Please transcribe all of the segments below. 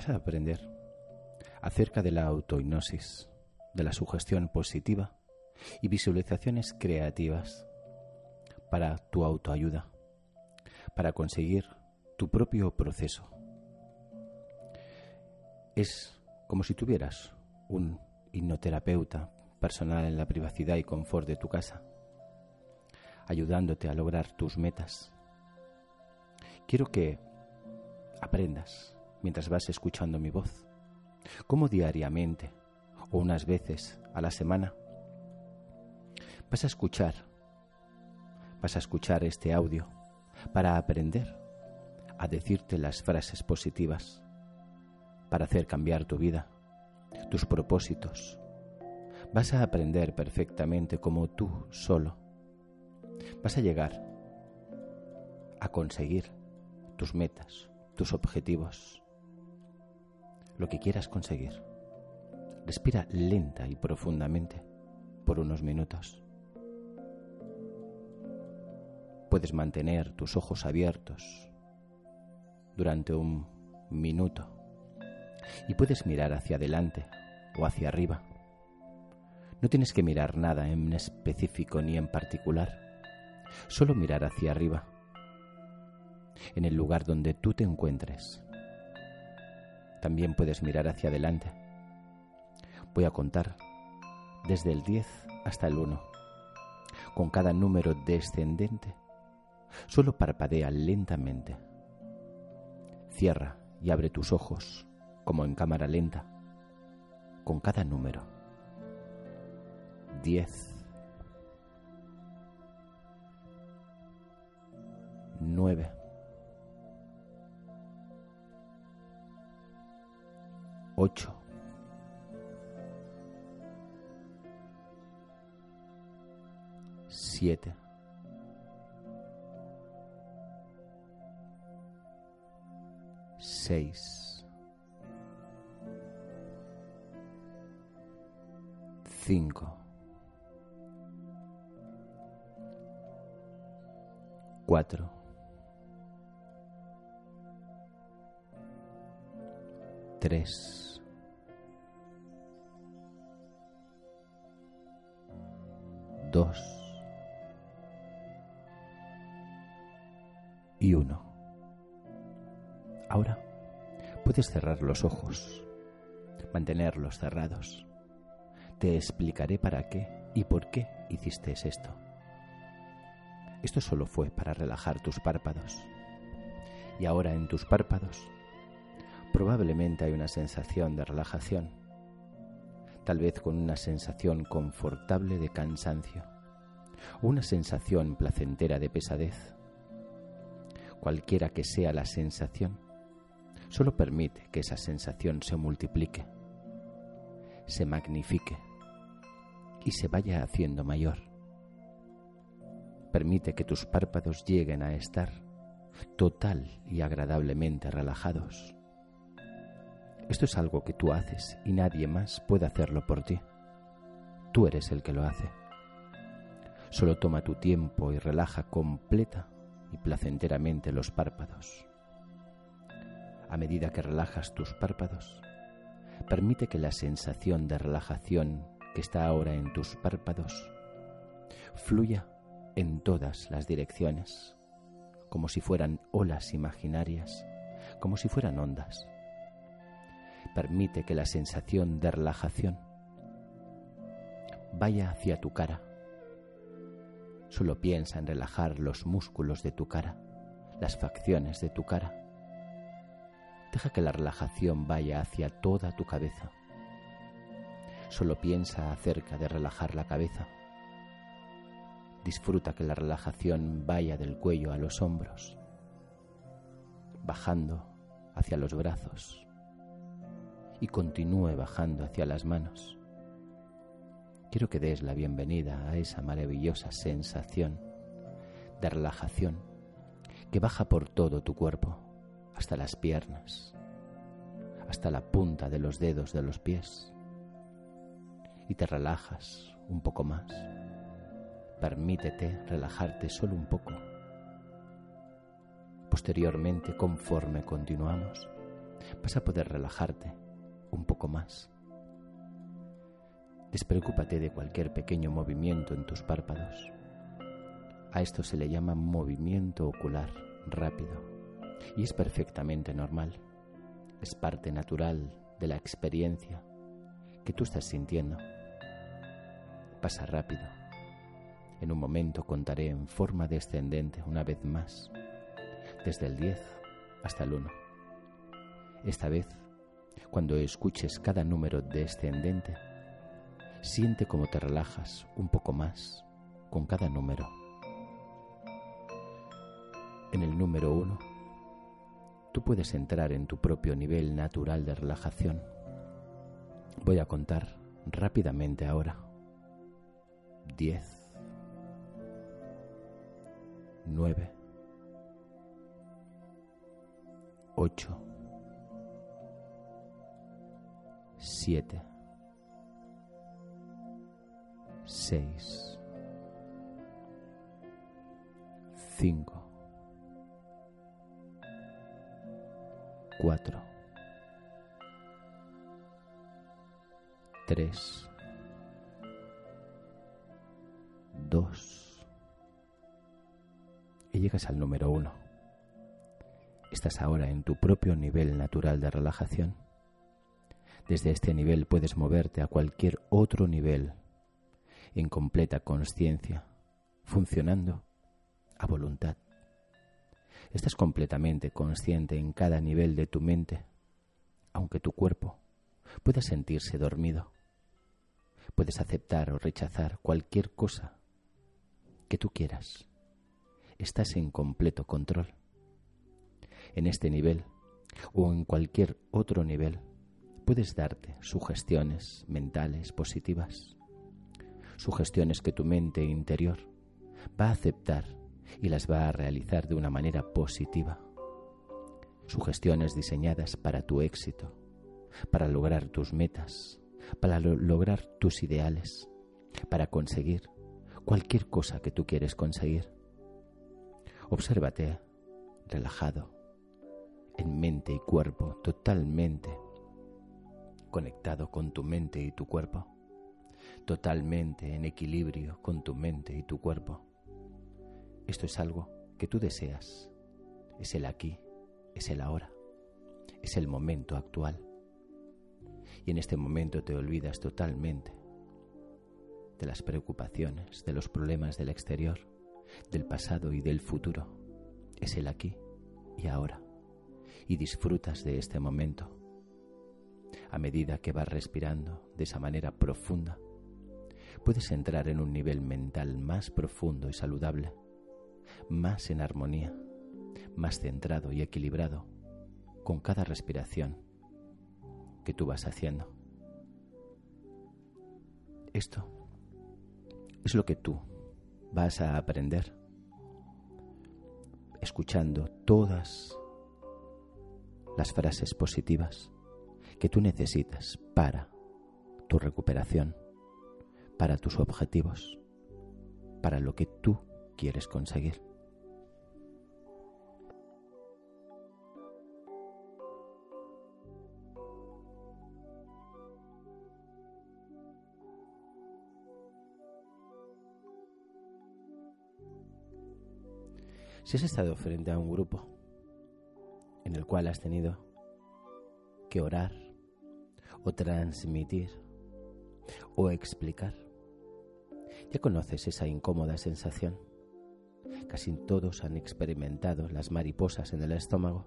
vas a aprender acerca de la autohipnosis, de la sugestión positiva y visualizaciones creativas para tu autoayuda, para conseguir tu propio proceso. Es como si tuvieras un hipnoterapeuta personal en la privacidad y confort de tu casa, ayudándote a lograr tus metas. Quiero que aprendas mientras vas escuchando mi voz, como diariamente o unas veces a la semana. Vas a escuchar, vas a escuchar este audio para aprender a decirte las frases positivas, para hacer cambiar tu vida, tus propósitos. Vas a aprender perfectamente como tú solo. Vas a llegar a conseguir tus metas, tus objetivos lo que quieras conseguir. Respira lenta y profundamente por unos minutos. Puedes mantener tus ojos abiertos durante un minuto y puedes mirar hacia adelante o hacia arriba. No tienes que mirar nada en específico ni en particular, solo mirar hacia arriba, en el lugar donde tú te encuentres también puedes mirar hacia adelante. Voy a contar desde el 10 hasta el 1. Con cada número descendente, solo parpadea lentamente. Cierra y abre tus ojos como en cámara lenta con cada número. 10. 9. Ocho, siete, seis, cinco, cuatro, tres, dos y uno. Ahora puedes cerrar los ojos, mantenerlos cerrados. Te explicaré para qué y por qué hiciste esto. Esto solo fue para relajar tus párpados. Y ahora en tus párpados probablemente hay una sensación de relajación tal vez con una sensación confortable de cansancio, una sensación placentera de pesadez. Cualquiera que sea la sensación, solo permite que esa sensación se multiplique, se magnifique y se vaya haciendo mayor. Permite que tus párpados lleguen a estar total y agradablemente relajados esto es algo que tú haces y nadie más puede hacerlo por ti. Tú eres el que lo hace. Solo toma tu tiempo y relaja completa y placenteramente los párpados. A medida que relajas tus párpados, permite que la sensación de relajación que está ahora en tus párpados fluya en todas las direcciones, como si fueran olas imaginarias, como si fueran ondas. Permite que la sensación de relajación vaya hacia tu cara. Solo piensa en relajar los músculos de tu cara, las facciones de tu cara. Deja que la relajación vaya hacia toda tu cabeza. Solo piensa acerca de relajar la cabeza. Disfruta que la relajación vaya del cuello a los hombros, bajando hacia los brazos y continúe bajando hacia las manos. Quiero que des la bienvenida a esa maravillosa sensación de relajación que baja por todo tu cuerpo, hasta las piernas, hasta la punta de los dedos de los pies, y te relajas un poco más. Permítete relajarte solo un poco. Posteriormente, conforme continuamos, vas a poder relajarte un poco más Despreocúpate de cualquier pequeño movimiento en tus párpados. A esto se le llama movimiento ocular rápido y es perfectamente normal. Es parte natural de la experiencia que tú estás sintiendo. Pasa rápido. En un momento contaré en forma descendente una vez más, desde el 10 hasta el 1. Esta vez, cuando escuches cada número descendente, Siente cómo te relajas un poco más con cada número. En el número uno, tú puedes entrar en tu propio nivel natural de relajación. Voy a contar rápidamente ahora. Diez. Nueve. Ocho. Siete seis, cinco, cuatro, tres, dos, y llegas al número uno. Estás ahora en tu propio nivel natural de relajación. Desde este nivel puedes moverte a cualquier otro nivel en completa conciencia, funcionando a voluntad. Estás completamente consciente en cada nivel de tu mente, aunque tu cuerpo pueda sentirse dormido. Puedes aceptar o rechazar cualquier cosa que tú quieras. Estás en completo control. En este nivel o en cualquier otro nivel puedes darte sugestiones mentales positivas sugestiones que tu mente interior va a aceptar y las va a realizar de una manera positiva. Sugestiones diseñadas para tu éxito, para lograr tus metas, para lograr tus ideales, para conseguir cualquier cosa que tú quieres conseguir. Obsérvate relajado, en mente y cuerpo, totalmente conectado con tu mente y tu cuerpo totalmente en equilibrio con tu mente y tu cuerpo. Esto es algo que tú deseas. Es el aquí, es el ahora, es el momento actual. Y en este momento te olvidas totalmente de las preocupaciones, de los problemas del exterior, del pasado y del futuro. Es el aquí y ahora. Y disfrutas de este momento. A medida que vas respirando de esa manera profunda, puedes entrar en un nivel mental más profundo y saludable, más en armonía, más centrado y equilibrado con cada respiración que tú vas haciendo. Esto es lo que tú vas a aprender escuchando todas las frases positivas que tú necesitas para tu recuperación para tus objetivos, para lo que tú quieres conseguir. Si has estado frente a un grupo en el cual has tenido que orar o transmitir o explicar, ya conoces esa incómoda sensación. Casi todos han experimentado las mariposas en el estómago,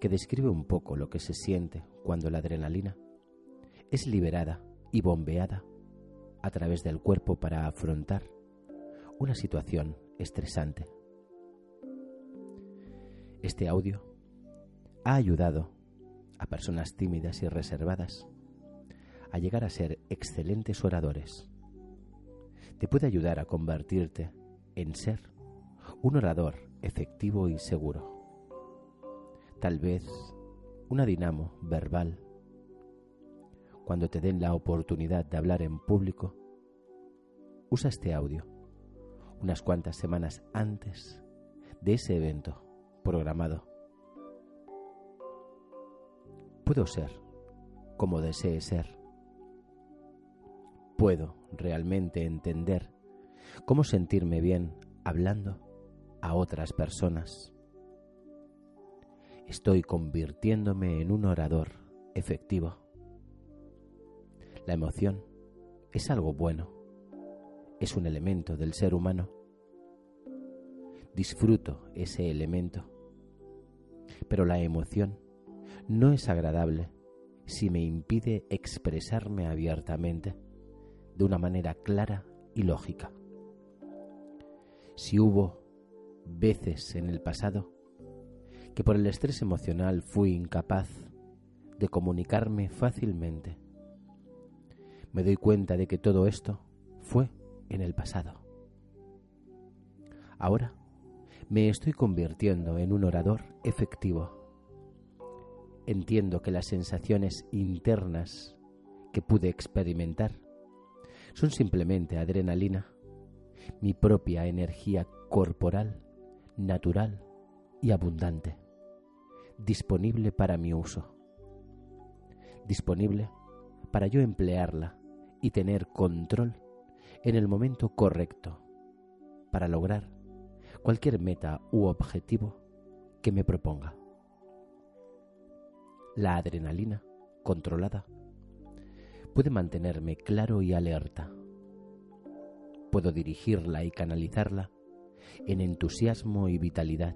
que describe un poco lo que se siente cuando la adrenalina es liberada y bombeada a través del cuerpo para afrontar una situación estresante. Este audio ha ayudado a personas tímidas y reservadas a llegar a ser excelentes oradores. Te puede ayudar a convertirte en ser un orador efectivo y seguro. Tal vez una dinamo verbal. Cuando te den la oportunidad de hablar en público, usa este audio unas cuantas semanas antes de ese evento programado. Puedo ser como desee ser. Puedo realmente entender cómo sentirme bien hablando a otras personas. Estoy convirtiéndome en un orador efectivo. La emoción es algo bueno, es un elemento del ser humano. Disfruto ese elemento, pero la emoción no es agradable si me impide expresarme abiertamente de una manera clara y lógica. Si hubo veces en el pasado que por el estrés emocional fui incapaz de comunicarme fácilmente, me doy cuenta de que todo esto fue en el pasado. Ahora me estoy convirtiendo en un orador efectivo. Entiendo que las sensaciones internas que pude experimentar son simplemente adrenalina, mi propia energía corporal, natural y abundante, disponible para mi uso, disponible para yo emplearla y tener control en el momento correcto para lograr cualquier meta u objetivo que me proponga. La adrenalina controlada puede mantenerme claro y alerta. Puedo dirigirla y canalizarla en entusiasmo y vitalidad.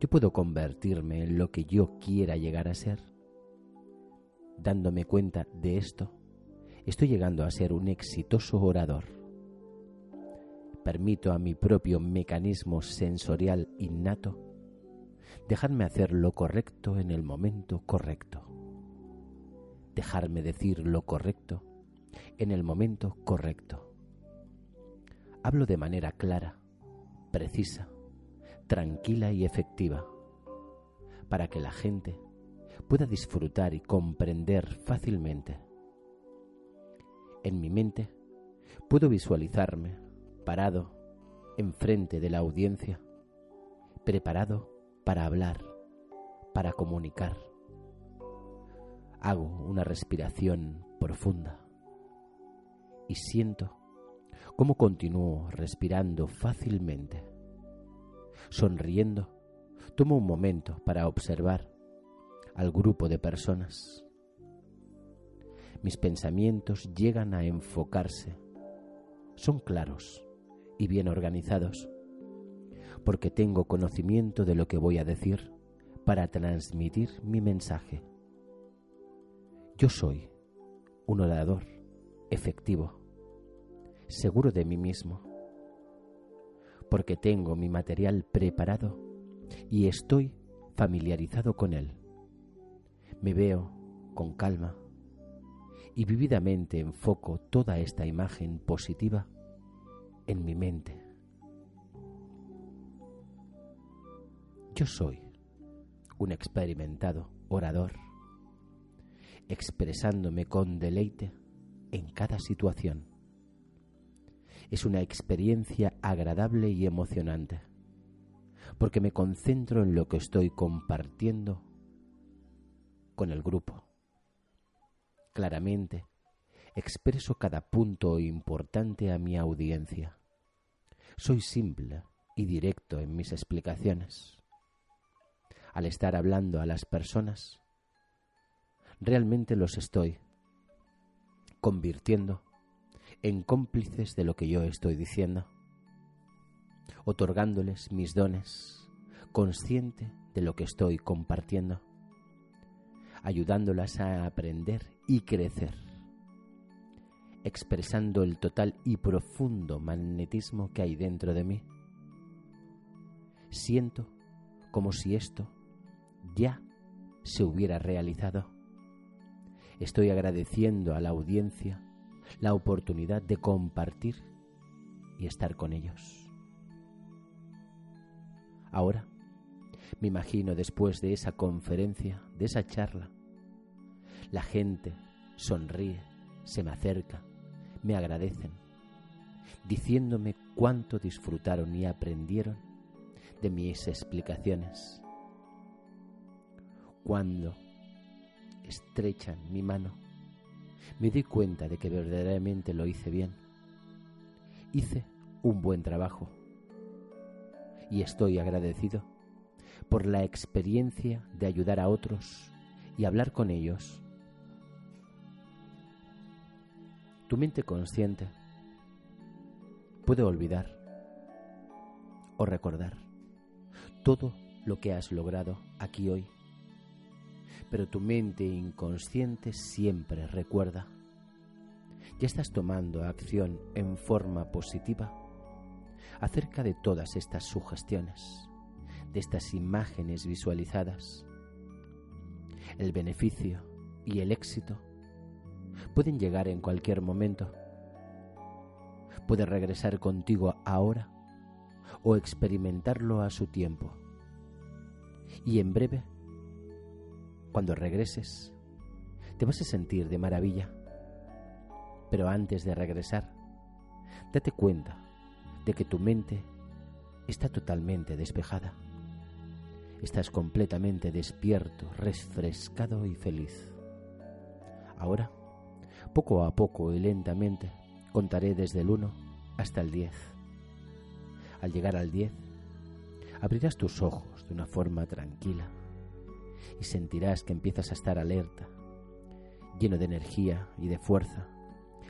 Yo puedo convertirme en lo que yo quiera llegar a ser. Dándome cuenta de esto, estoy llegando a ser un exitoso orador. Permito a mi propio mecanismo sensorial innato dejarme hacer lo correcto en el momento correcto. Dejarme decir lo correcto en el momento correcto. Hablo de manera clara, precisa, tranquila y efectiva, para que la gente pueda disfrutar y comprender fácilmente. En mi mente puedo visualizarme parado enfrente de la audiencia, preparado para hablar, para comunicar. Hago una respiración profunda y siento cómo continúo respirando fácilmente. Sonriendo, tomo un momento para observar al grupo de personas. Mis pensamientos llegan a enfocarse. Son claros y bien organizados, porque tengo conocimiento de lo que voy a decir para transmitir mi mensaje. Yo soy un orador efectivo seguro de mí mismo, porque tengo mi material preparado y estoy familiarizado con él. Me veo con calma y vividamente enfoco toda esta imagen positiva en mi mente. Yo soy un experimentado orador, expresándome con deleite en cada situación es una experiencia agradable y emocionante, porque me concentro en lo que estoy compartiendo con el grupo. Claramente, expreso cada punto importante a mi audiencia. Soy simple y directo en mis explicaciones. Al estar hablando a las personas, realmente los estoy convirtiendo en cómplices de lo que yo estoy diciendo, otorgándoles mis dones, consciente de lo que estoy compartiendo, ayudándolas a aprender y crecer, expresando el total y profundo magnetismo que hay dentro de mí. Siento como si esto ya se hubiera realizado. Estoy agradeciendo a la audiencia la oportunidad de compartir y estar con ellos. Ahora, me imagino después de esa conferencia, de esa charla, la gente sonríe, se me acerca, me agradecen, diciéndome cuánto disfrutaron y aprendieron de mis explicaciones. Cuando estrechan mi mano, me di cuenta de que verdaderamente lo hice bien. Hice un buen trabajo y estoy agradecido por la experiencia de ayudar a otros y hablar con ellos. Tu mente consciente puede olvidar o recordar todo lo que has logrado aquí hoy pero tu mente inconsciente siempre recuerda. Ya estás tomando acción en forma positiva acerca de todas estas sugestiones, de estas imágenes visualizadas. El beneficio y el éxito pueden llegar en cualquier momento. Puede regresar contigo ahora o experimentarlo a su tiempo. Y en breve cuando regreses, te vas a sentir de maravilla. Pero antes de regresar, date cuenta de que tu mente está totalmente despejada. Estás completamente despierto, refrescado y feliz. Ahora, poco a poco y lentamente, contaré desde el 1 hasta el 10. Al llegar al 10, abrirás tus ojos de una forma tranquila y sentirás que empiezas a estar alerta, lleno de energía y de fuerza,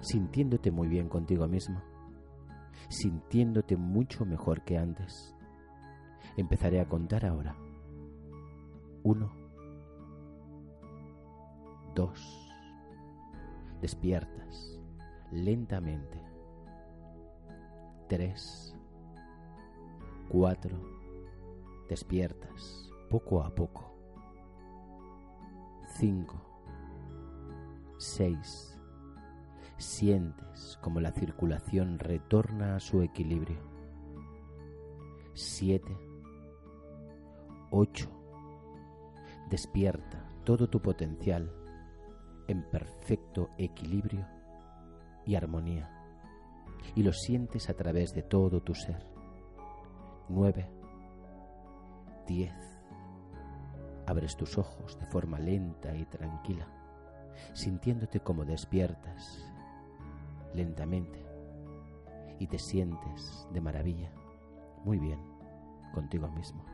sintiéndote muy bien contigo mismo, sintiéndote mucho mejor que antes. Empezaré a contar ahora. Uno, dos, despiertas lentamente. Tres, cuatro, despiertas poco a poco. 5, 6. Sientes como la circulación retorna a su equilibrio. 7, 8. Despierta todo tu potencial en perfecto equilibrio y armonía y lo sientes a través de todo tu ser. 9, 10 abres tus ojos de forma lenta y tranquila, sintiéndote como despiertas lentamente y te sientes de maravilla, muy bien contigo mismo.